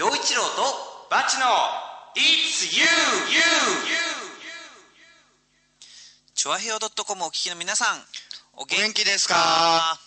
陽一郎とバチの It's you, you, you チョアヘオ .com お聞きの皆さんお元気ですか？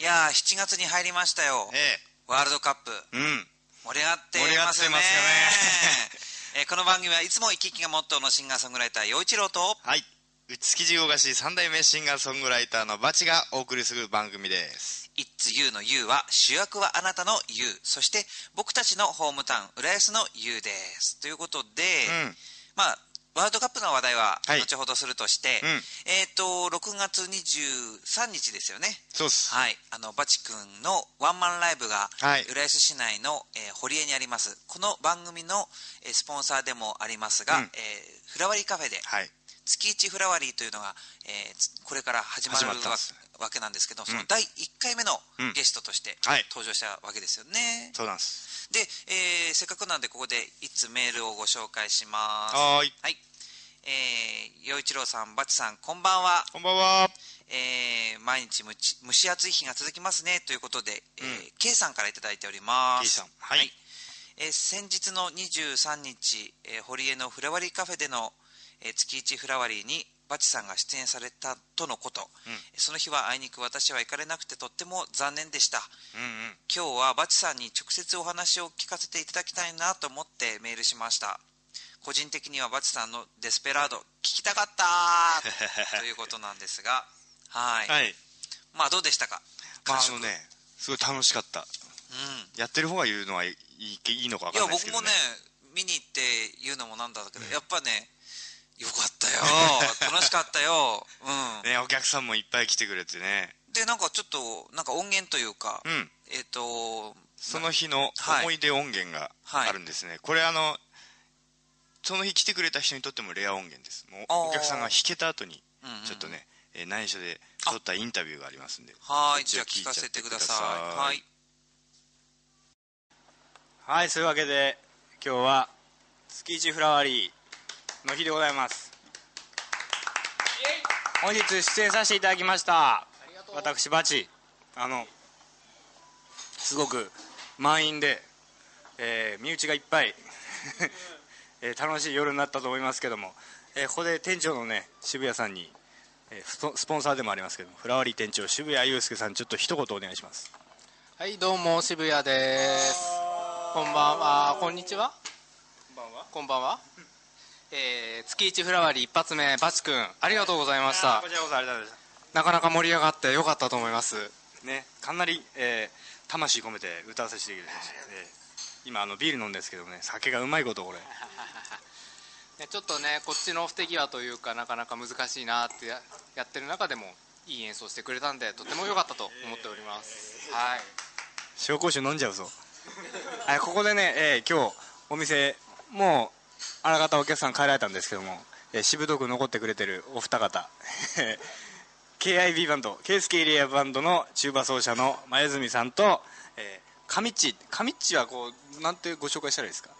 いやー7月に入りましたよ、えワールドカップ。えうん。盛り上がってますよね。えーこの番組はいつも生き生きがモットーのシンガーソングライター陽一郎とはい。内築地大菓子三代目シンガーソングライターのバチがお送りする番組です It's You の You は主役はあなたの You そして僕たちのホームタウン浦安の You です。ということで、うん。まあワールドカップの話題ははい。後ほどするとして、うん。えっ、と6月23日ですよね。そうっす。はい。あのバチ君のワンマンライブがはい。浦安市内の、えー堀江にあります。この番組の、えースポンサーでもありますが、うん。えーフラワリーカフェではい。月一フラワリーというのが、えーつこれから始まるわわけなんですけど、そのうん第1回目のうん。ゲストとしてはい。登場したわけですよね、そうなんです。で、えーせっかくなんでここでいつメールをご紹介します。はーい。はい。えー、陽一郎さんバチさんこんばんは。こんばんは。えー毎日むち蒸し暑い日が続きますね。ということで、えーうん。K さんからいただいております。K さん。はい。えー先日の23日、えー堀江のフラワリーカフェでの、えー月一フラワリーにバチさんが出演されたとのこと、うん。その日はあいにく私は行かれなくてとっても残念でした。うんうん。今日はバチさんに直接お話を聞かせていただきたいなと思ってメールしました。個人的にはバチさんの「デスペラード」聞きたかった ということなんですが。はい、はい。まあどうでしたか？まあ感触あのねすごい楽しかった。うん。やってる方が言うのはいいいいのか分いやかんないですけど、僕もねね、見に行って言うのもなんだけど、やっぱねよかったよ。楽しかったよ。うん。ねお客さんもいっぱい来てくれてね。でなんかちょっとなんか音源というか、うん。えっ、とその日のはい。思い出音源がはい。あるんですね、これあのその日来てくれた人にとってもレア音源です。もうお客さんが弾けた後にうんうんちょっとね、えー内緒で撮ったインタビューがありますんではい。じゃあ聞かせてください。はい。はいそういうわけで今日は月一フラワリーの日でございます。本日出演させていただきました私バチ。あのすごく満員で、えー身内がいっぱい、えー楽しい夜になったと思いますけども、えーここで店長のね渋谷さんに、えースポスポンサーでもありますけどもフラワリー店長渋谷祐介さんちょっと一言お願いします。はい、どうも渋谷です。こんばんは、こんにちは。こんばんは。こんばんは。えー、月一フラワリー一発目、バチ君、ありがとうございましたこ。ちらこそありがとうございますなかなか盛り上がってよかったと思います。ね、かなり、えー魂込めて歌わせていただきました、えー今あのビール飲んですけどね酒がうまいことこれ ねちょっとね、こっちの不手際というか、なかなか難しいなってややってる中でも、いい演奏してくれたんで、とても良かったと思っております。はい。紹興酒飲んじゃうぞ はいここでね、えー今日お店もうあらかたお客さん帰られたんですけども、えー、しぶとく残ってくれてるお二方。KIB バンドケースケエリアバンドのチューバ奏者の前住さんと、えー、カミッチ。カミッチはこうなんてご紹介したらいいですか？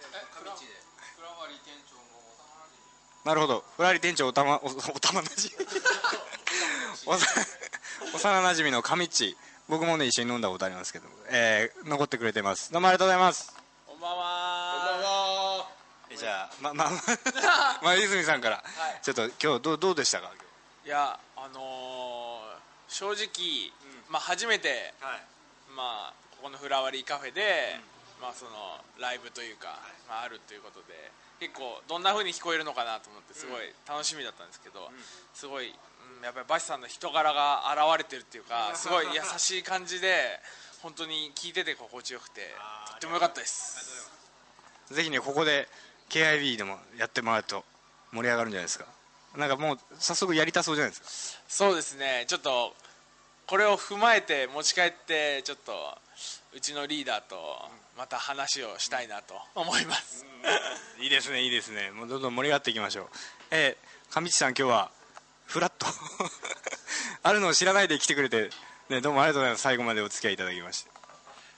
なるほど。フラリ店長おたまお おたまなじ おさ幼なじみのカミッチ。僕もね一緒に飲んだことありますけど、えー残ってくれてます。どうもありがとうございますじゃあまま まま泉さんから、ちょっと今日どうどうでしたか？いや、あのー正直、まあ初めて、はい。まあここのフラワリーカフェで、まあそのライブというか、まああるということで、結構どんな風に聞こえるのかなと思ってすごい楽しみだったんですけど、すごい、うんやっぱりバシさんの人柄が現れてるっていうか、すごい優しい感じで。本当に聞いてて心地よくてとっても良かったです。ぜひねここで KIB でもやってもらうと盛り上がるんじゃないですか。なんかもう早速やりたそうじゃないですか。そうですね。ちょっとこれを踏まえて持ち帰ってちょっとうちのリーダーとまた話をしたいなと思います、いいですねいいですね。もうどんどん盛り上がっていきましょう。えー、上地さん今日はフラット。あるのを知らないで来てくれて、ね、どうもありがとうございます。最後までお付き合いいただきまして。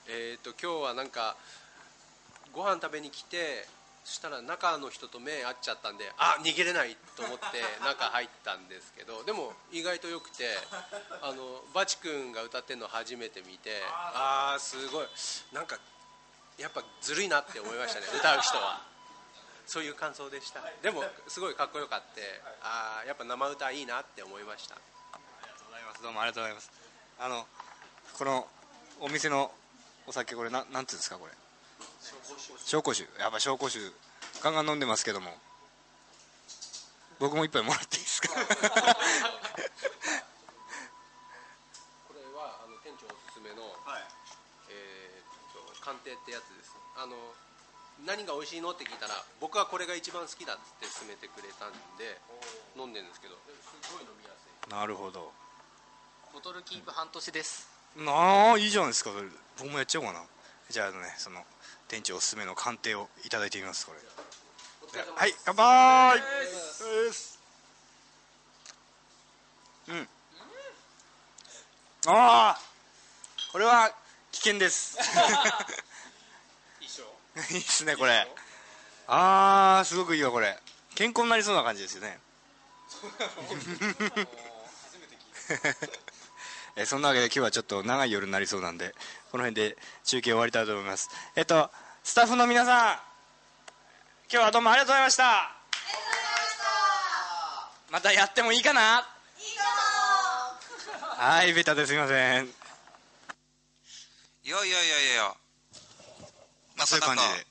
えー、と今日はなんかご飯食べに来てそしたら中の人と目合っちゃったんであ逃げれないと思って 中入ったんですけどでも意外とよくてあのバチ君が歌ってるの初めて見てああーすごい。なんかやっぱずるいなって思いましたね歌う人は。そういう感想でした。でもすごいかっこよかってああやっぱ生歌いいなって思いました。ありがとうございます。どうもありがとうございます。あのこのお店のお酒これななんていうんですかこれ紹興酒。やっぱ紹興酒ガンガン飲んでますけども。僕も一杯もらっていいですか？これはあの店長おすすめの、えーっと鑑定ってやつです。あの何が美味しいのって聞いたら僕はこれが一番好きだっつって勧めてくれたんで飲んでるんですけど。すごい飲みやすい。なるほど。ボトルキープ半年です。なあいいじゃないですか。それ僕もやっちゃおうかなじゃあねその店長おすすめの鑑定をいただいてみますこれ。はい乾杯。うん。ああこれは危険です。いいっすねこれ。ああすごくいいわこれ。健康になりそうな感じですよねえそんなわけで今日はちょっと長い夜になりそうなんでこの辺で中継終わりたいと思います。えっとスタッフの皆さん今日はどうもありがとうございました。また。やってもいいかな？はいベタですいません。いやいやいやいやまあそういう感じなかなか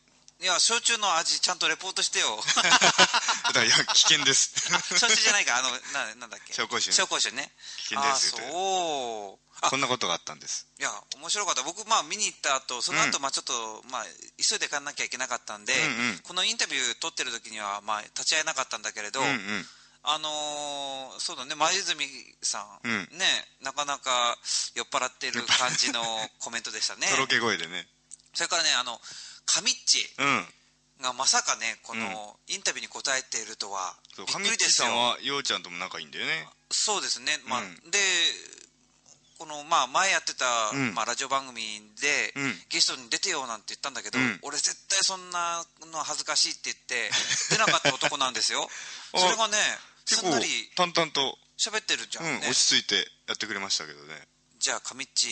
いや焼酎の味ちゃんとレポートしてよ。で だからいや危険です。焼酎じゃないか。あのななんだっけ。紹興酒紹興酒ね。危険ですそう。あこんなことがあったんです。いや面白かった。僕まあ見に行った後その後、うん。まあちょっとまあ急いで帰らなきゃいけなかったんで、うんうん。このインタビュー撮ってる時にはまあ立ち会えなかったんだけれど、うんうん。あのーそうだね。前泉さん、うん。ねなかなか酔っ払ってる感じのコメントでしたね。とろけ声でね。それからねあのカミッチうん。がまさかねこのインタビューに答えているとはびっくりですよ。はようちゃんとも仲いいんだよね。そうですね、まあうん。でこの、まあ、前やってた、うん。まあ、ラジオ番組で、うん。ゲストに出てよなんて言ったんだけど、うん。俺絶対そんなの恥ずかしいって言って 出なかった男なんですよ。あそれがねすんなり淡々と、喋ってるじゃんね。落ち着いてやってくれましたけどね。じゃあカミッチ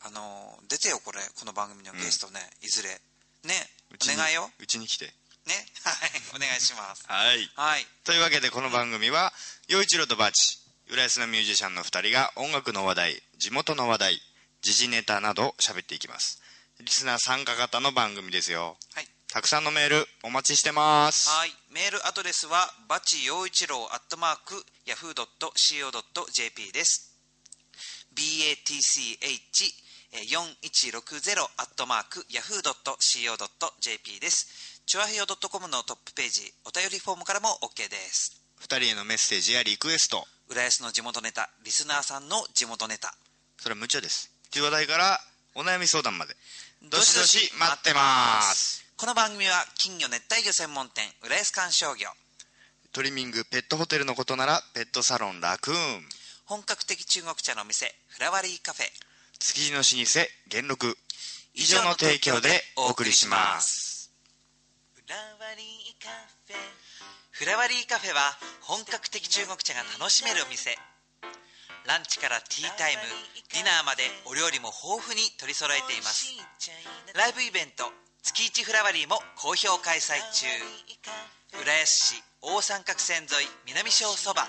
あの出てよこれこの番組のゲストね、いずれねお願いよ。うちに来て。ねはい お願いします。はい、はい、というわけでこの番組は陽一郎とバチ浦安のミュージシャンの2人が音楽の話題地元の話題時事ネタなど喋っていきます。リスナー参加型の番組ですよ。はい。たくさんのメールお待ちしてます。はい。メールアドレスはバチ陽一郎アットマークヤフー .co.jp です。BATCH 4160-yahoo.co.jp です。チュアヘヨ .com のトップページ、お便りフォームからも OK です。二人へのメッセージやリクエスト。浦安の地元ネタ、リスナーさんの地元ネタ。それは無茶です。という話題からお悩み相談まで。どしどし待ってます。この番組は金魚熱帯魚専門店、浦安観賞魚。トリミング、ペットホテルのことなら、ペットサロンラクーン。本格的中国茶の店、フラワリーカフェ。築地の老舗元禄。以上の提供でお送りします。フラワリーカフェ。フラワリーカフェは本格的中国茶が楽しめるお店。ランチからティータイムディナーまでお料理も豊富に取り揃えています。ライブイベント月一フラワリーも好評開催中。浦安市大三角線沿い南小そば。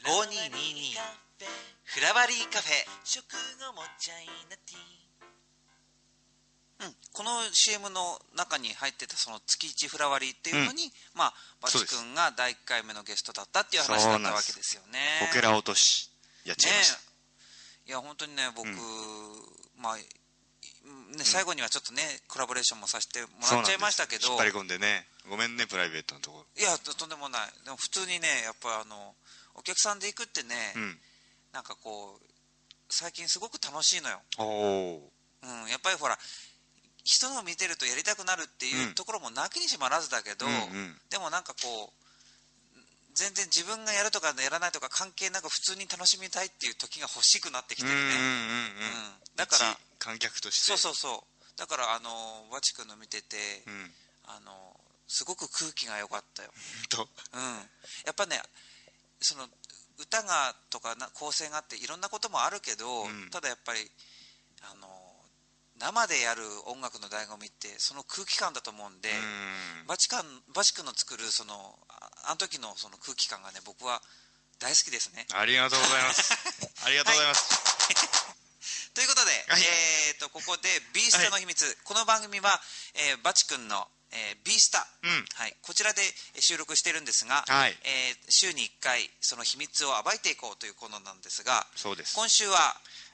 047-390-5222フラワリーカフェ。うん、この CM の中に入ってたその月一フラワリーっていうのに、まあバチ君が第1回目のゲストだったっていう話だったわけですよね。こけら落としやっちゃいました、ねいや本当にね僕、まあいね、最後にはちょっとねコラボレーションもさせてもらっちゃいましたけど。引っ張り込んでね。ごめんねプライベートのとこ。いやとんでもない。でも普通にねやっぱあのお客さんで行くってね、ろうんなんかこう最近すごく楽しいのよ、うん、やっぱりほら人のを見てるとやりたくなるっていううん。ところもなきにしもあらずだけど、うんうん。でもなんかこう全然自分がやるとかやらないとか関係なく普通に楽しみたいっていう時が欲しくなってきてるね、うんうんうんうん。うん。だから一観客として。そうそうそう。だからあのバチ君の見てて、うん。あのすごく空気が良かったよ、とうん、やっぱねその歌がとかな構成があっていろんなこともあるけど、うん。ただやっぱりあの生でやる音楽の醍醐味ってその空気感だと思うんで、うん。バチカンバチ君の作るそのああの時のその空気感がね僕は大好きですね。ありがとうございます。ありがとうございます、ということで、はい。えー、とここで「ビースタの秘密」この番組は、えーバチ君の、えービースタ、うん。はい、こちらでえー収録してるんですが、はい。えー週に1回その秘密を暴いていこうというコーナーなんですがそうです。今週は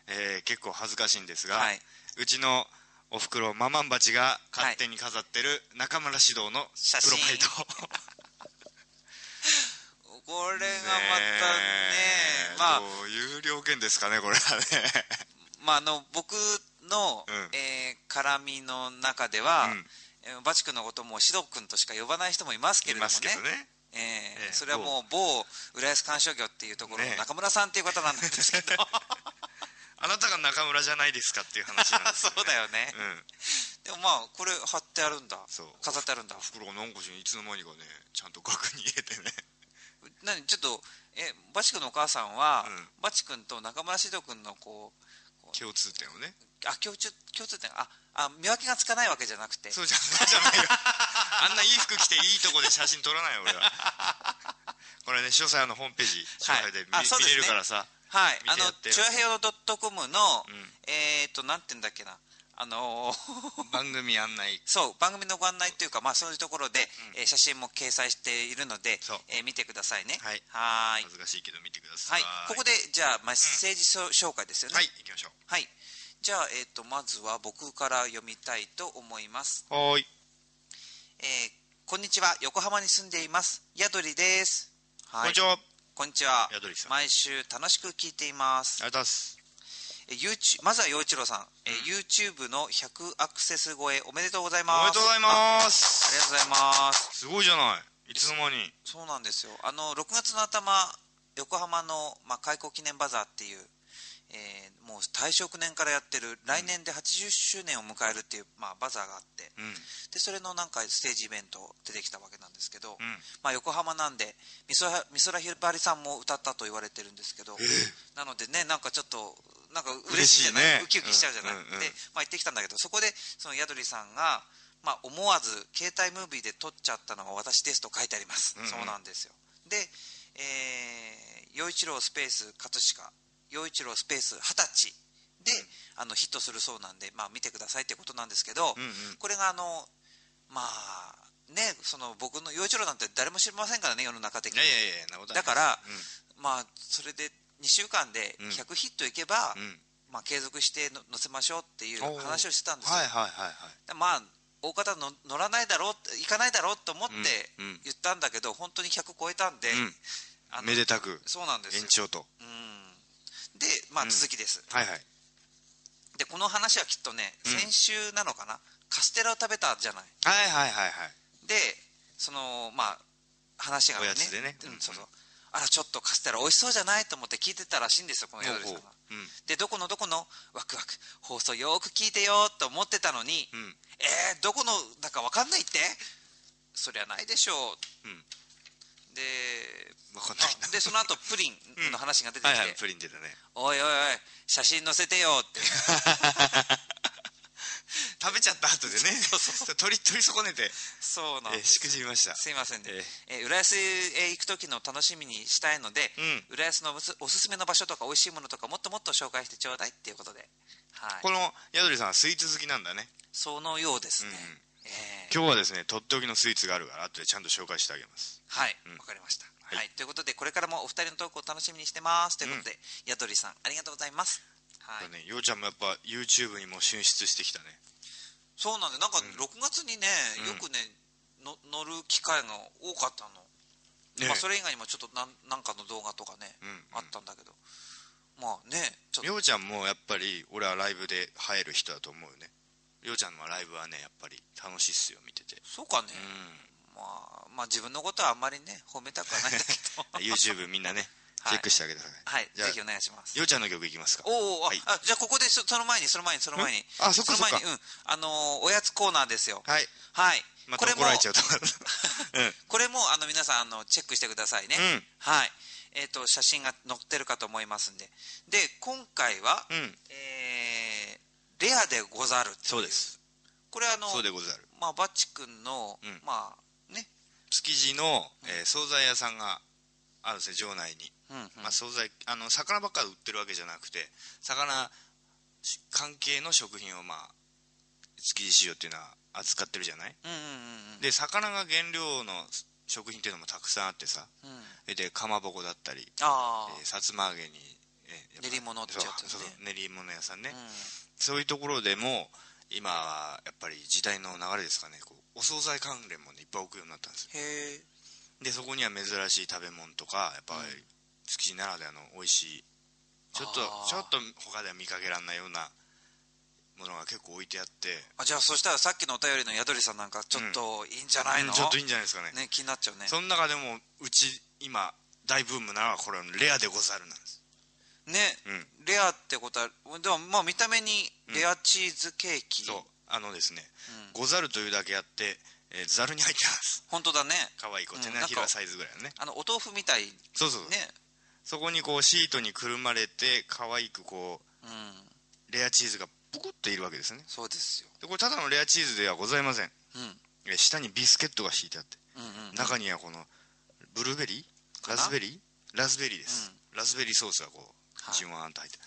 えー結構恥ずかしいんですが、はい。うちのおふくろママンバチが勝手に飾ってる中村指導の写真プロファイトこれがまたねえまあ。どういう了見ですかねこれはね。まあ、あの僕の、うん。えー絡みの中では、うん。えーバチ君のこともシド君としか呼ばない人もいますけれいどもね。えーええそれはもう某。浦安鑑賞業っていうところのね中村さんっていう方なんですけど、あなたが中村じゃないですかっていう話なんですね、うだよね、うん。でもまあこれ貼ってあるんだ。飾ってあるんだ。おふくろがなんかしいつの間にかねちゃんと額に入れてね。何ちょっとえバチ君のお母さんは、うん。バチ君と中村獅童君のこう共通点をねあ共通共通点ああ見分けがつかないわけじゃなくて。そうじゃそうじゃないよ。あんないい服着ていいとこで写真撮らないよ俺は。これね詳細のホームページ詳細で見,、あそうですね。見れるからさはい、あのチュアヘヨドットコムの、うん。えっ、となんて言うんだっけな。あのー 番組案内。そう番組のご案内というか、まあ、そういうところで、えー写真も掲載しているのでえー見てくださいね。はい。はーい。恥ずかしいけど見てくださはい。いここでじゃあメッセージそ紹介ですよね。はい行きましょはいじゃあ、えー、とまずは僕から読みたいと思います、うはーい。えーこんにちは。横浜に住んでいます。ヤドリです、はい、こんにちは。こんにちは。ヤドリさん。毎週楽しく聞いています。ありがとうございます。まずは陽一郎さん、えー YouTube の100アクセス超えおめでとうございおます。めでとうございます。ありがとうございます。すごいじゃない。いつの間に。そうなんですよ。あの6月の頭横浜の、まあ、開港記念バザーっていう、えーもう大正9年からやってる。来年で80周年を迎えるっていう、まあ、バザーがあって。うん。でそれのなんかステージイベント出てきたわけなんですけど、うん。まあ、横浜なんで美空ひばりさんも歌ったと言われてるんですけど、なのでねなんかちょっとなんか嬉しいじゃない？ね。ウキウキしちゃうじゃない、うんうんうん。で、まあ、行ってきたんだけどそこでその宿りさんが、まあ、思わず携帯ムービーで撮っちゃったのが私ですと書いてあります、うんうん。そうなんですよ。でえー陽一郎スペース葛飾陽一郎スペース二十歳で、あのヒットするそうなんで、まあ、見てくださいってことなんですけど、うんうん。これがあのまあねその僕の陽一郎なんて誰も知りませんからね世の中的に。いやいやいやなことないだから、まあそれで2週間でうん。100ヒットいけば、うん、うんまあ、継続しての載せましょうっていう話をしてたんですよ、はいはいはいはい。でまあ大方の乗らないだろう行かないだろうと思ってうんうん。言ったんだけど、本当に100超えたんで、めでたく。そうなんです。よ延長と。うんで、まあ、うん。続きです、はいはい。でこの話はきっとねうん。先週なのかな、カステラを食べたじゃない。はいはいはいはい。でそのまあ話がね。おやつでね。うんそうそう。あらちょっとカステラ美味しそうじゃないと思って聞いてたらしいんですよこの宿りさん。がでどこのどこの？ワクワク。放送よーく聞いてよと思ってたのに、うん。えー、どこの？だか分かんないって？そりゃないでしょう、うんででその後プリンの話が出てきて、はいはいプリン出たね。おいおいおい写真載せてよって。食べちゃった後でね。取り取り損ねて、そうなんえー、ですしくじりました。すいませんね、ええー浦安へ行く時の楽しみにしたいので、うん。浦安のおすおすすめの場所とか美味しいものとかもっともっと紹介してちょうだいっていうことで、はい、この宿りさんはスイーツ好きなんだね。そのようですね、うん。えー。今日はですねとっておきのスイーツがあるから後でちゃんと紹介してあげますはい。うん。わかりました、はい。はい、ということでこれからもお二人のトークを楽しみにしてます。ということで、やとりさんありがとうございます。はい、ね。ようちゃんもやっぱ YouTube にも進出してきたね。そうなんでなんか6月にね、うん。よくねの乗る機会が多かったの、ね。まあ、それ以外にもちょっとなんなんかの動画とかね、うんあったんだけど。まあねちょっと。ようちゃんもやっぱり俺はライブで映える人だと思うよね。ようちゃんのライブはねやっぱり楽しいっすよ見てて。そうかね、うまあ、まあ自分のことはあんまりね褒めたくはないんだけど。ん YouTube みんなねはい。チェックしてあげてください。はいぜひお願いします。ようちゃんの曲いきますか。おお、あはい。あじゃあここでそその前にその前にその前に。あそっかの前にそっうん。あのーおやつコーナーですよ。はい。はい、れもた怒られちゃうと思う。うん。これもあの皆さんあのチェックしてくださいね、うん。はい。えっ、と写真が載ってるかと思いますんで。で今回は、うん。えーレレアでござるそうです。これあのそうでござる。まあバッチ君の、うん。まあね築地の、えー惣菜屋さんがあるんですね場内に、うんうん。まあ、惣菜あの魚ばっかり売ってるわけじゃなくて魚し関係の食品をまあ築地市場っていうのは扱ってるじゃない？うんうんうんうん。で魚が原料の食品っていうのもたくさんあってさ。うん。でかまぼこだったり、ああえーさつま揚げに、えー練り物ってやつね。練り物屋さんね、うん。そういうところでも今はやっぱり時代の流れですかね。こうお惣菜関連もねいっぱい置くようになったんですよ。へえでそこには珍しい食べ物とかやっぱり築地ならではの美味しいちょっとちょっと他では見かけられないようなものが結構置いてあって、あじゃあそしたらさっきのお便りの宿りさんなんかちょっといいんじゃないの、うんちょっといいんじゃないですかね。ね気になっちゃうね。その中でもうち今大ブームなのはこれレアでござるなんですね、うん。レアってことはでもまあ見た目にレアチーズケーキ、そう。あのですね、うん。ござるというだけあって、えーざるに入ってます。本当だね。可愛いこう手のひらサイズぐらいのね。あのお豆腐みたい。そうそう、ね。そこにこうシートにくるまれて可愛くこうん。うレアチーズがぷくっているわけですね。そうですよ。でこれただのレアチーズではございません。うん。え下にビスケットが敷いてあってうんうん中にはこのブルーベリー？ラズベリー？ラズベリーです、ラズベリーソースがこうはい。じんわーんと入って。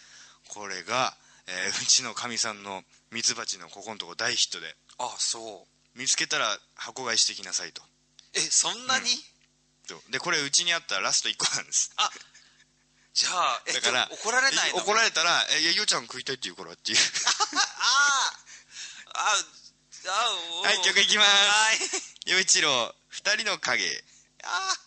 これが、えー うちのかみさんのミツバチのここのとこ大ヒットで。あそう。見つけたら箱買いしてきなさいと。えそんなに、そう。でこれうちにあったらラスト1個なんです。じゃあえだから怒られないの？え怒られたら「えいやよちゃん食いたいって言うから」っていう。ああああおはい曲いきます。はい。陽一郎二人の影。あ丸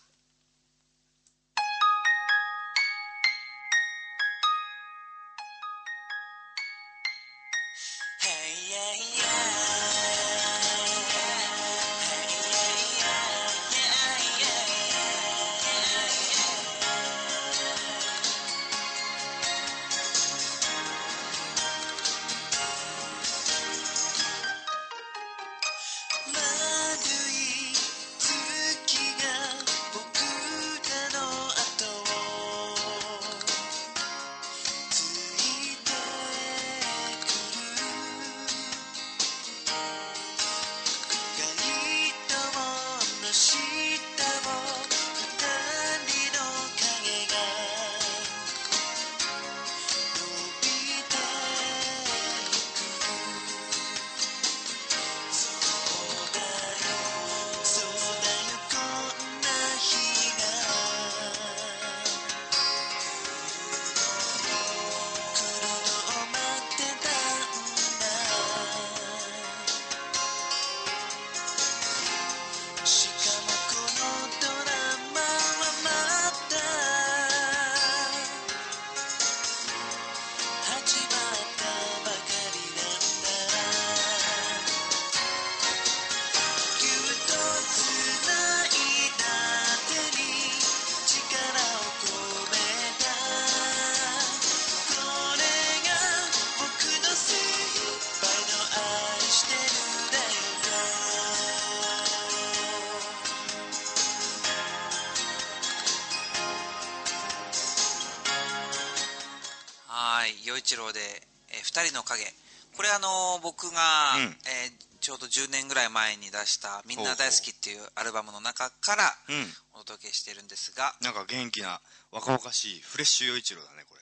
人の影。これあのー僕が、うん。えーちょうど10年ぐらい前に出した「みんな大好き」っていうアルバムの中からうん。お届けしてるんですが。なんか元気な若々しいフレッシュ陽一郎だねこれ。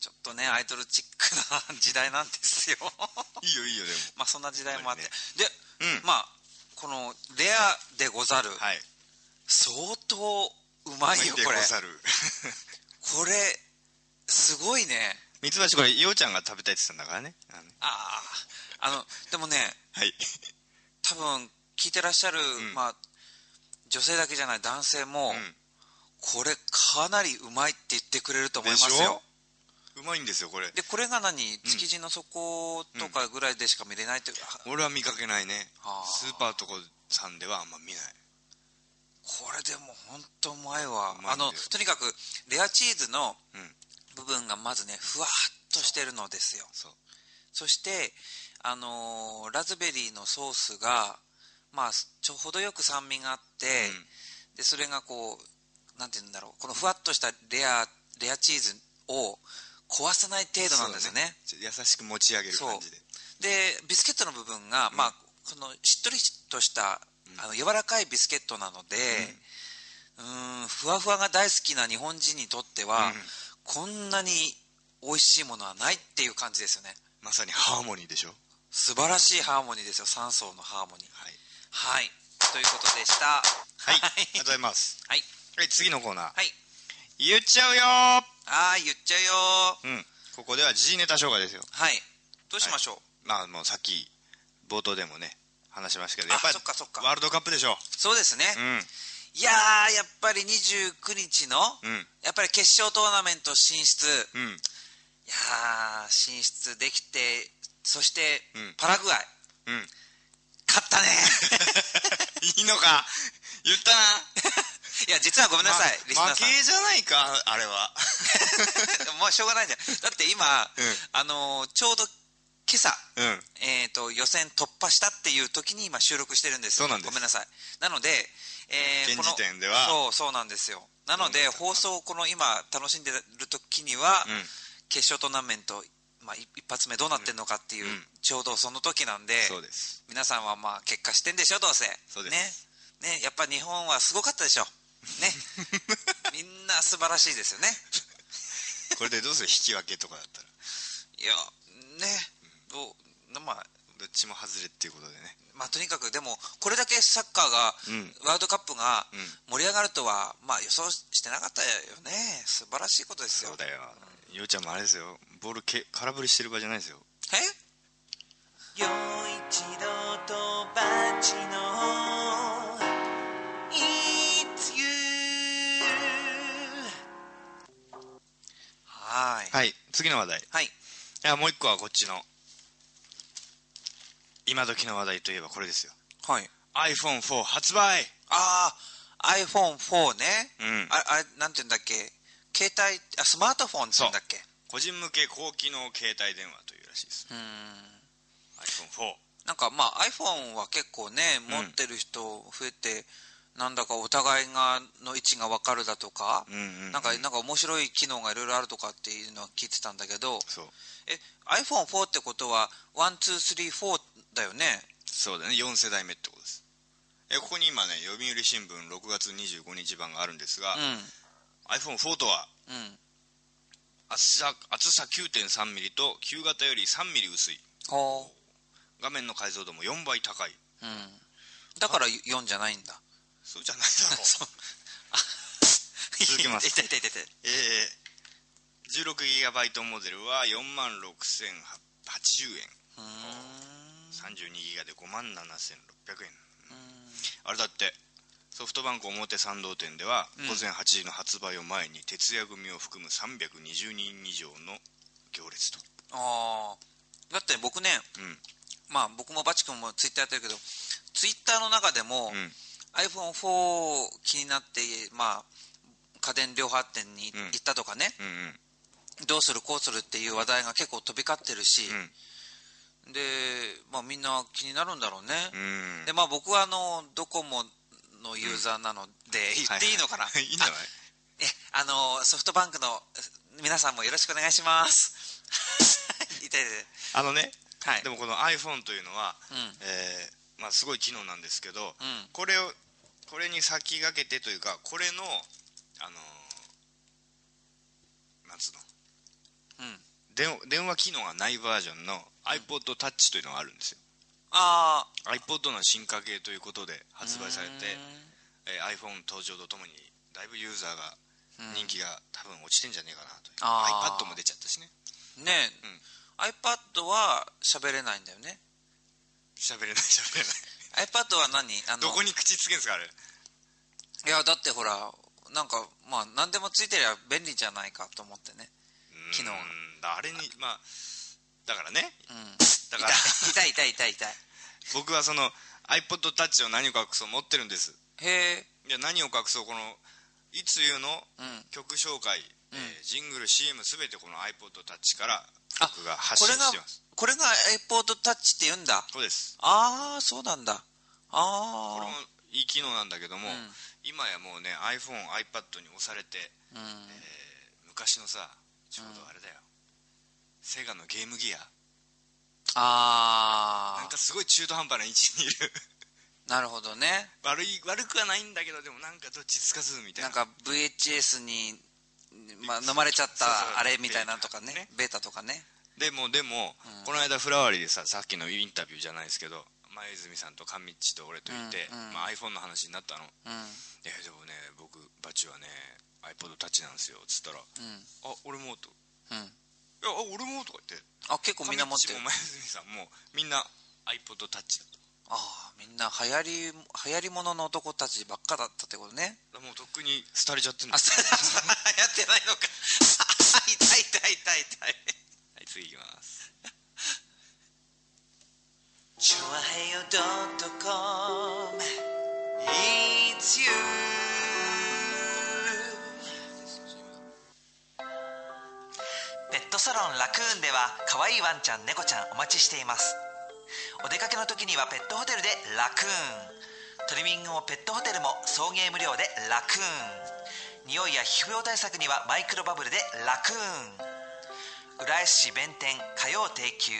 ちょっとねアイドルチックな時代なんですよ。いいよいいよでも。まあそんな時代もあって、やっで、うん。まあこの「レアでござる」はい。相当うまいよでこれ。ござる。これすごいねミツバチこれ陽ちゃんが食べたいって言ってたんだからね。ああああのでもねはい。多分聞いてらっしゃる、ん。まあ女性だけじゃない男性も、うん。これかなりうまいって言ってくれると思いますよ。ょ？うまいんですよこれ。でこれが何？築地の底とかぐらいでしか見れないっていう。か、俺は見かけないね。スーパーとこさんではあんま見ない。これでも本当うまいわ。あのとにかくレアチーズのうん部分がまずねふわっとしてるのですよ。そう。そしてあのーラズベリーのソースがまあちょ程よく酸味があって、うん。でそれがこうなんて言うんだろうこのふわっとしたレアレアチーズを壊さない程度なんですよね。そうだちょっと優しく持ち上げる感じで。でビスケットの部分が、まあこのしっとりとした、あの柔らかいビスケットなので、うーんふわふわが大好きな日本人にとっては、うんこんなに美味しいものはないっていう感じですよね。まさにハーモニーでしょ？素晴らしいハーモニーですよ。3層のハーモニー。はい。はい。ということでした。はい。ありがとうございます。はい。はい次のコーナー。はい。言っちゃうよあー言っちゃうよー。うん。ここでは時事ネタ紹介ですよ。はい。どうしましょう、まあもうさっき冒頭でもね話しましたけどやっぱりそっかそっか。ワールドカップでしょ。そうですね、うんいやーやっぱり29日の、うん。やっぱり決勝トーナメント進出、いうん。やー進出できてそして、うん。パラグアイ。うん。勝ったね。いいのか。言ったな。いや実はごめんなさい、リスナー負さん。けじゃないかあれは。もうしょうがないじゃんだって今、うん。あのーちょうど今朝、うん。えー、と予選突破したっていう時に今収録してるんですそうなんです。ごめんなさい。なので、え現この時点では。そうそうなんですよ。なので放送をこの今楽しんでる時には、うん。決勝トーナメント、まあ、一一発目どうなってんのかっていう、うん。ちょうどその時なんでそうです。皆さんはまあ結果知ってんでしょどうせ。そうです。ね。ねやっぱ日本はすごかったでしょ。ね。みんな素晴らしいですよね。これでどうする？引き分けとかだったら。いやねどうまあどっちも外れっていうことでね。まあ、とにかくでもこれだけサッカーが、うん。ワールドカップがうん。盛り上がるとは、まあ、予想してなかったよね素晴らしいことですよ。そうだよ。ようちゃんもあれですよ。ボールけ空振りしてる場合じゃないですよ。え？陽一郎とバチの It's you はい。はい次の話題。い。はいやもう一個はこっちの今時の話題といえばこれですよ。はい。iPhone4 発売。ああ iPhone4 ね、うん。ああれなんて言うんだっけ？携帯あスマートフォンって言うんだっけ？個人向け高機能携帯電話というらしいです。うーん。iPhone4 なんかまあ iPhone は結構ねうん。持ってる人増えて、なんだかお互いがの位置が分かるだとか、うんうんうん。なんかなんか面白い機能がいろいろあるとかっていうのは聞いてたんだけどえ iPhone4 ってことは1234だよね？そうだね。4世代目ってことです。えここに今ね読売新聞6月25日版があるんですが、う iPhone4 とはんうん。厚さ厚さ 9.3mm と旧型より 3mm 薄い。ほ画面の解像度も4倍高い。ううん。だから4じゃないんだそうじゃないだろ。う。続けます。痛い痛い痛い痛いえー、16GB モデルは4万6080円。うーん。32GB で5万7600円。あれだってソフトバンク表参道店ではうん。午前8時の発売を前に徹夜組を含む320人以上の行列と。ああだって僕ねうん。まあ僕もバチ君もツイッターやってるけどツイッターの中でも、うん iPhone4 気になってまあ家電量販店にうん。行ったとかね、うんうん。どうするこうするっていう話題が結構飛び交ってるし、で、まあ、みんな気になるんだろうね、うん。うんでまあ僕はあのドコモのユーザーなので、言っていいのかな、は いいいんじゃない？えあのソフトバンクの皆さんもよろしくお願いします。痛い痛いあのねはい。でもこの iPhone というのは、うん。えーまあ、すごい機能なんですけど、うん。これをこれに先駆けてというかこれのあのーなんつうの？うん。電電話機能がないバージョンの iPod Touch というのがあるんですよ、あ iPod の進化系ということであ発売されて、えー iPhone 登場とともにだいぶユーザーがうん。人気が多分落ちてんじゃねえかなという、あー。iPad も出ちゃったしね。ねえ、iPad は喋れないんだよね。喋れない喋れない iPad は何？あのどこに口つけんすかあれ？いやだってほらなんかまあ何でもついてりゃ便利じゃないかと思ってね。機能が。あれにまあだからね。うん。だから。痛い痛い痛い痛い僕はその iPod Touch を何を隠そう持ってるんです。へえ。いや何を隠そうこのいつゆの？うん。曲紹介、えーうんジングル CM すべてこの iPod Touch からあ僕が発これが信してます。これが iPod Touch って言うんだ。そうです。ああそうなんだ。こあれもいい機能なんだけども、うん。今やもうね iPhoneiPad に押されて、あうん。えー昔のさちょうどあれだよ、セガのゲームギア。あかすごい中途半端な位置にいる。なるほどね。悪い悪くはないんだけどでもなんかどっちつかずみたいな。なんか VHS に、まあ、飲まれちゃったあれみたいなのとかね。ね。ベータとかね。でもでも、この間フラワーリーでささっきのインタビューじゃないですけど前泉さんと神っちと俺といて、うんうん。まあ、iPhone の話になったの。うん「えでもね僕バチはね iPod タッチなんですよ」っつったら「うん。あ俺も」と。うん「いやあ俺も」とか言って。あ結構みんな持ってる。前泉さんもみんな iPod タッチだとああみんな流行り流行りものの男たちばっかだったってことね。もうとっくに廃れちゃってんだあそう。やってないのか。痛い痛い痛い痛い。はい次いきます。チョアヘヨドットコム。It's you ペットサロンラクーンでは可愛いワンちゃん猫ちゃんお待ちしていますお出かけの時にはペットホテルでラクーン。トリミングもペットホテルも送迎無料でラクーン。匂いや皮膚病対策にはマイクロバブルでラクーン。浦安市弁天火曜定休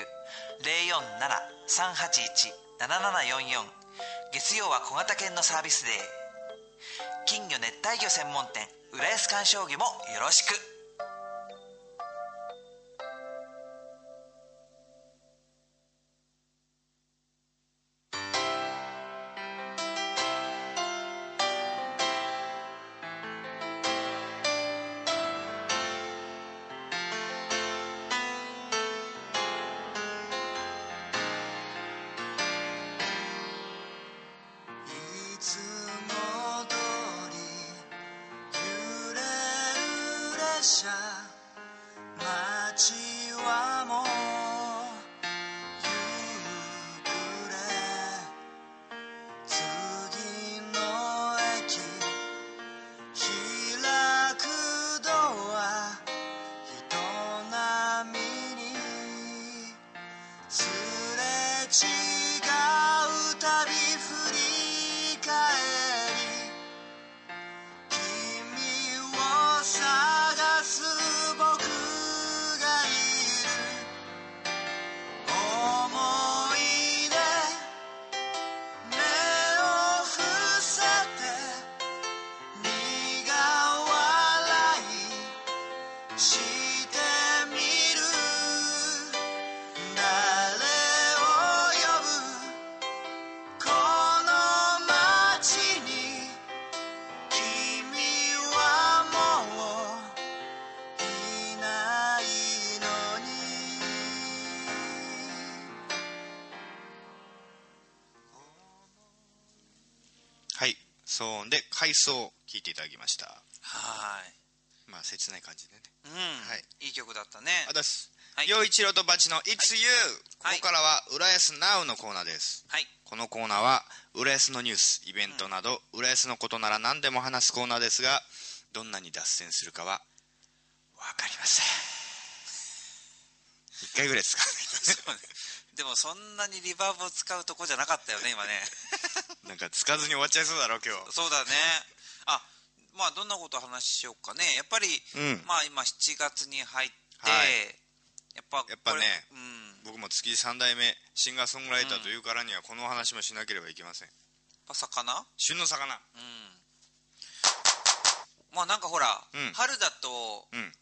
047-381-7744月曜は小型犬のサービスデー。金魚熱帯魚専門店浦安鑑賞魚もよろしく。音で海藻聞いていただきました。はまあ切ない感じでね。いうん、はい。いい曲だったね。あだす。はい。陽一郎とバチの It's You、はい。ここからは浦安 Now のコーナーです。はい。このコーナーは浦安のニュースイベントなど、浦安のことなら何でも話すコーナーですがどんなに脱線するかは分かりません。一回ぐらい使わないでもそんなにリバーブを使うとこじゃなかったよね今ね なんかつかずに終わっちゃいそうだろ今日。そうだね。あまあどんなことを話しようかね。やっぱり、うん。まあ今7月に入って、はい。やっぱやっぱねうん。僕も月3代目シンガーソングライターというからにはこのお話もしなければいけません。やっぱ魚？旬の魚。うん。まあなんかほら、うん。春だとうん。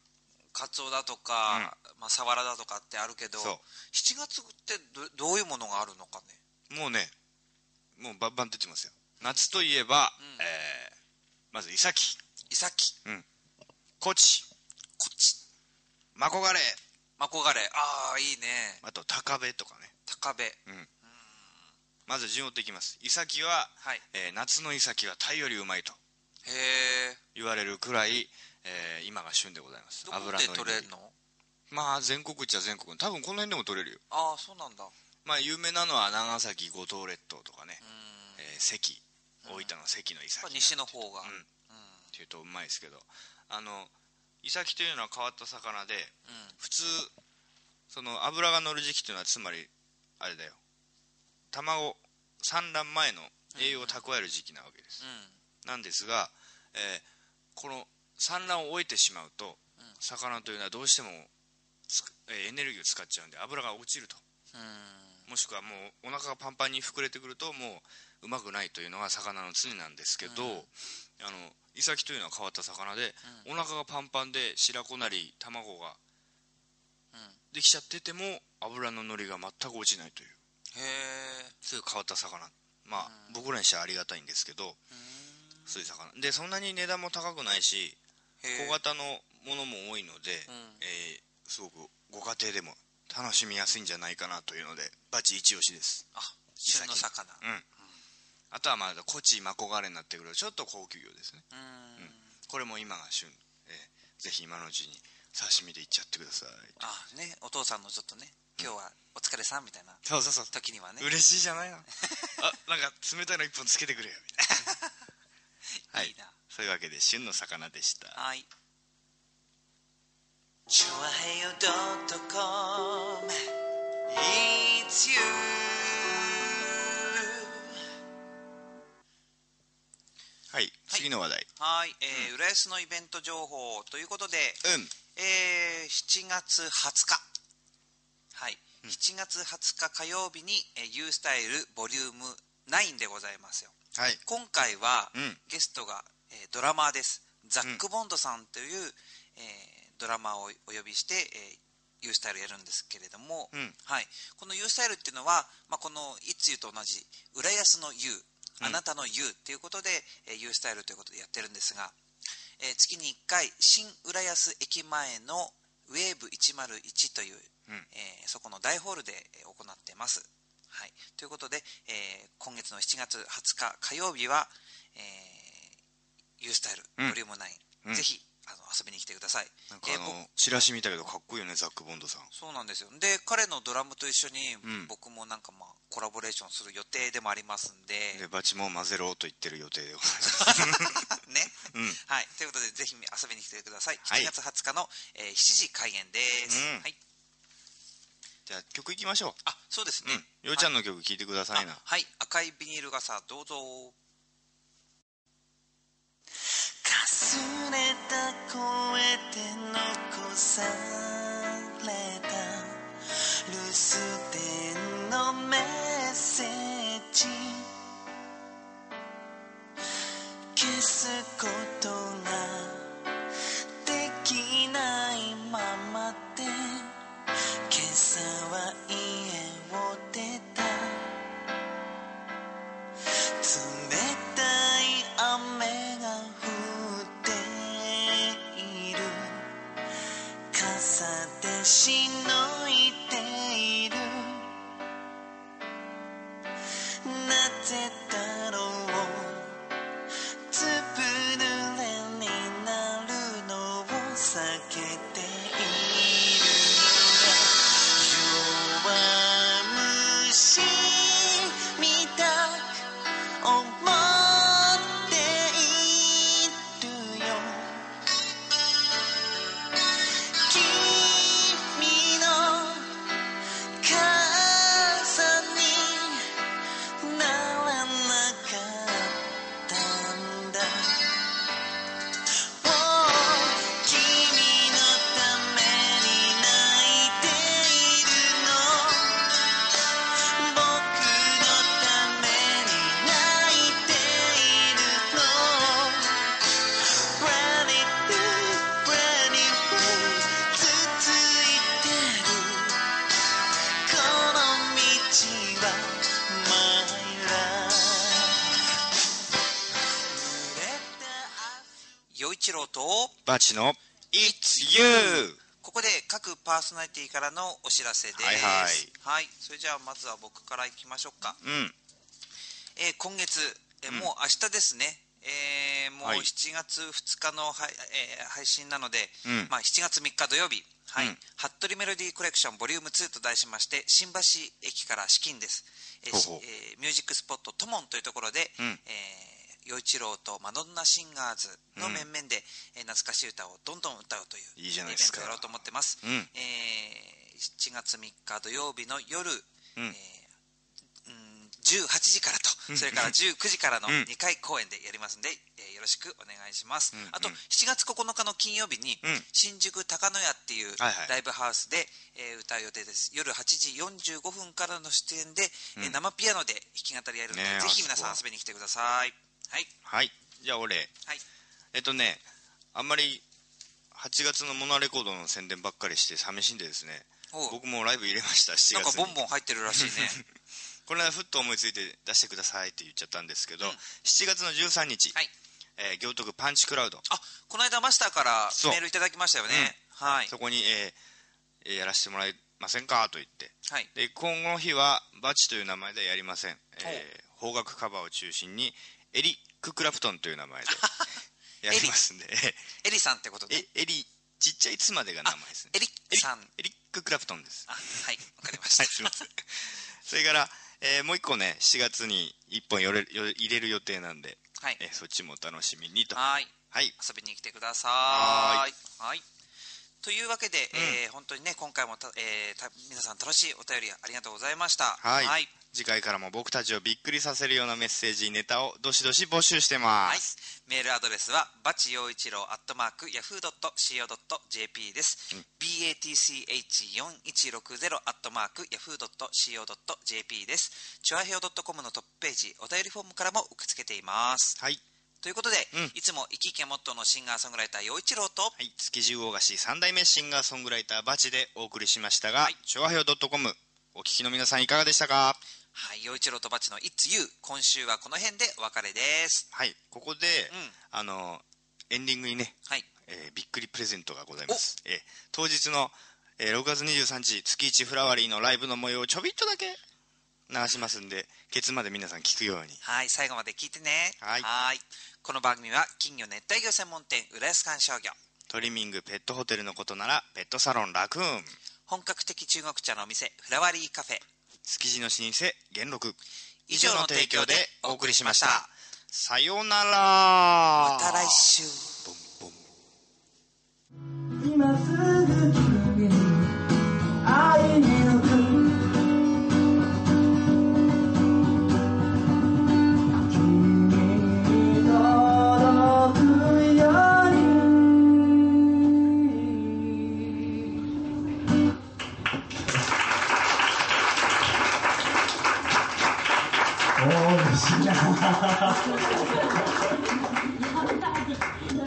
カツオだとか、まあ、サワラだとかってあるけどそう。7月ってどどういうものがあるのかね？もうねもうバンバン出てますよ。夏といえば、うん。えーまずイサキ。イサキ。コチ。こっちマコガレ。マコガレ。ああいいね。あとタカベとかね。高部。まず順を追っていきます。イサキは、はい。えー夏のイサキはタイよりうまいとへえ言われるくらい、えー今が旬でございます。どこでの？り取れるのまあ全国っちゃ全国。多分この辺でも取れるよ。ああそうなんだまあ有名なのは長崎五島列島とかね、うん。えー関。大分の関のイサキやっぱ西の方が。うん。うん。っていうとうまいですけど。あのイサキというのは変わった魚で普通その脂が乗る時期というのはつまりあれだよ。卵産卵前の栄養を蓄える時期なわけです、なんですが、えーこの産卵を終えてしまうと、魚というのはどうしてもエネルギーを使っちゃうんで油が落ちるともしくはもうお腹がパンパンに膨れてくるともううまくないというのが魚の常なんですけど、あのイサキというのは変わった魚で、お腹がパンパンで白子なり卵ができちゃってても油ののりが全く落ちないという。へえそういう変わった魚。まあ、僕らにしてはありがたいんですけど、そういう魚。でそんなに値段も高くないし小型のものも多いので、えーすごくご家庭でも楽しみやすいんじゃないかなというのでバチ一押しです。あ旬の魚。うん。あとはまだコチマコガレになってくるとちょっと高級魚ですね。うん。これも今が旬、えーぜひ今のうちに刺身でいっちゃってください。あね。お父さんのちょっとね今日はお疲れさんみたいなそうそうそう。時にはね。嬉しいじゃないの。あなんか冷たいの一本つけてくれよみたいな。はい。いいな。そういうわけで旬の魚でした。はいチョアヘヨドットコム。It's you はい次の話題。はい、えー浦安のイベント情報ということで、うん。えー7月20日。はい、7月20日火曜日に「えー、U スタイルボリューム9でございますよ。はい。今回は、うん。ゲストが、えードラマーです。ザック・ボンドさんという、えードラマーをお呼びして、えー、U スタイルやるんですけれども、うん。はい、この U スタイルっていうのは、まあ、この「いつゆ」と同じ浦安の U あなたの U ということで、えー U スタイルということでやってるんですが、えー月に1回新浦安駅前のウェーブ101という、うん。えーそこの大ホールでえー行ってます。はい、ということで、えー今月の7月20日火曜日は、えー、U スタイルうん。ボリューム9、うん。ぜひあの遊びに来てください。なんかあの、えー僕チラシ見たけどかっこいいよねザック・ボンドさん。そうなんですよ。で彼のドラムと一緒に、ん。僕もなんかまあコラボレーションする予定でもありますんで。でバチも混ぜろと言ってる予定でございます。ね、うん。はい。ということでぜひ遊びに来てください。はい。7月20日の、えー7時開演です、うん。はい。じゃあ曲いきましょあそうですね、ううん。ようちゃんの曲聴いてくださいな。あはい。赤いビニール傘どうぞ。かすれて残された留守電のメッセージ。消すことパーソナリティからのお知らせです。はいはい。はい。それじゃあまずは僕からいきましょうか。うん。えー今月、えーうん。もう明日ですね、えーもうはい。7月2日の、はいえー配信なので、うん。まあ、7月3日土曜日、はい。うん。服部メロディーコレクションボリューム2と題しまして新橋駅から資金です、えーしほうほう。えーミュージックスポットトモンというところで、うん。えー陽一郎とマドンナシンガーズの面々で、えー懐かしい歌をどんどん歌うといういいじゃないですか。イベントをやろうと思ってます、うん。えー7月3日土曜日の夜、うん。えーうん18時からと、それから 19時からのうん。2回公演でやりますんで、えーよろしくお願いします、うん。あと7月9日の金曜日に、うん。新宿高野屋っていうはいはい。ライブハウスで、えー歌う予定です。夜8時45分からの出演で、えー生ピアノで弾き語りやるので、ぜひ皆さん遊びに来てくださいはい。はい。じゃあ俺。はい。えっとねあんまり8月のモナレコードの宣伝ばっかりして寂しいんでですね。僕もライブ入れました7月に。なんかボンボン入ってるらしいね。これはふっと思いついて出してくださいって言っちゃったんですけど、うん。7月の13日、はい。えー行徳パンチクラウド。あこの間マスターからメールいただきましたよね、はい。そこに、えーえーやらせてもらえませんか？と言って。はい。で今後の日はバチという名前ではやりません、えー邦楽カバーを中心にエリック・クラプトンという名前で やりますんで。エリさんってことでえエリちっちゃい「つ」までが名前ですね。エリさん。エリック・クラプトンです。あはいわかりました、はいすいません。それから、えーもう一個ね7月に1本よれよ入れる予定なんで、はい。えーそっちもお楽しみにと。はい。はい。遊びに来てくださはい。はいというわけで、えー本当にね今回もた、えーた皆さん楽しいお便りありがとうございました。はい、はい。次回からも僕たちをびっくりさせるようなメッセージネタをどしどし募集してまはい。す、メールアドレスはバチ陽一郎アットマークヤフー .co.jp です、batch4160 アットマークヤフー .co.jp です。チュアヘオ .com のトップページお便りフォームからも受け付けています。はいということで、うん。いつも生き生きがモットーのシンガーソングライター陽一郎と、はい、築地魚河岸三代目シンガーソングライターバチでお送りしましたがはい「調和表 .com」お聞きの皆さんいかがでしたか？はい、陽一郎とバチの It's You 今週はこの辺でお別れです。はい。ここで、うん。あのエンディングにね、はい。えーびっくりプレゼントがございます、えー当日の、えー6月23日月一フラワリーのライブの模様をちょびっとだけ流しますんでケツまで皆さん聞くように。はい。最後まで聞いてね。はいこの番組は金魚熱帯魚専門店浦安観賞魚トリミングペットホテルのことならペットサロンラクーン。本格的中国茶のお店フラワリーカフェ。築地の老舗元禄。以上の提供でお送りしました。さようなら。また来週。今す。ぐ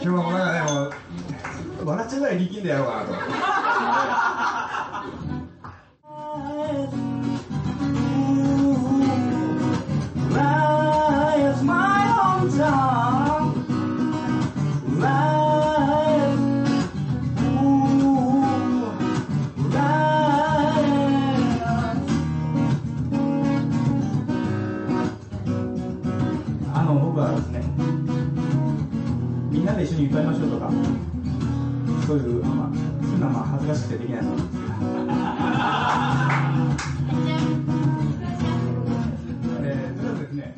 今日もなんかでも笑っちゃうぐらい力んでやろうかなと。に歌いましょうとか。そういう、まあ、そういうのはまあ恥ずかしくてできない。んですけどえーとりあえずですね。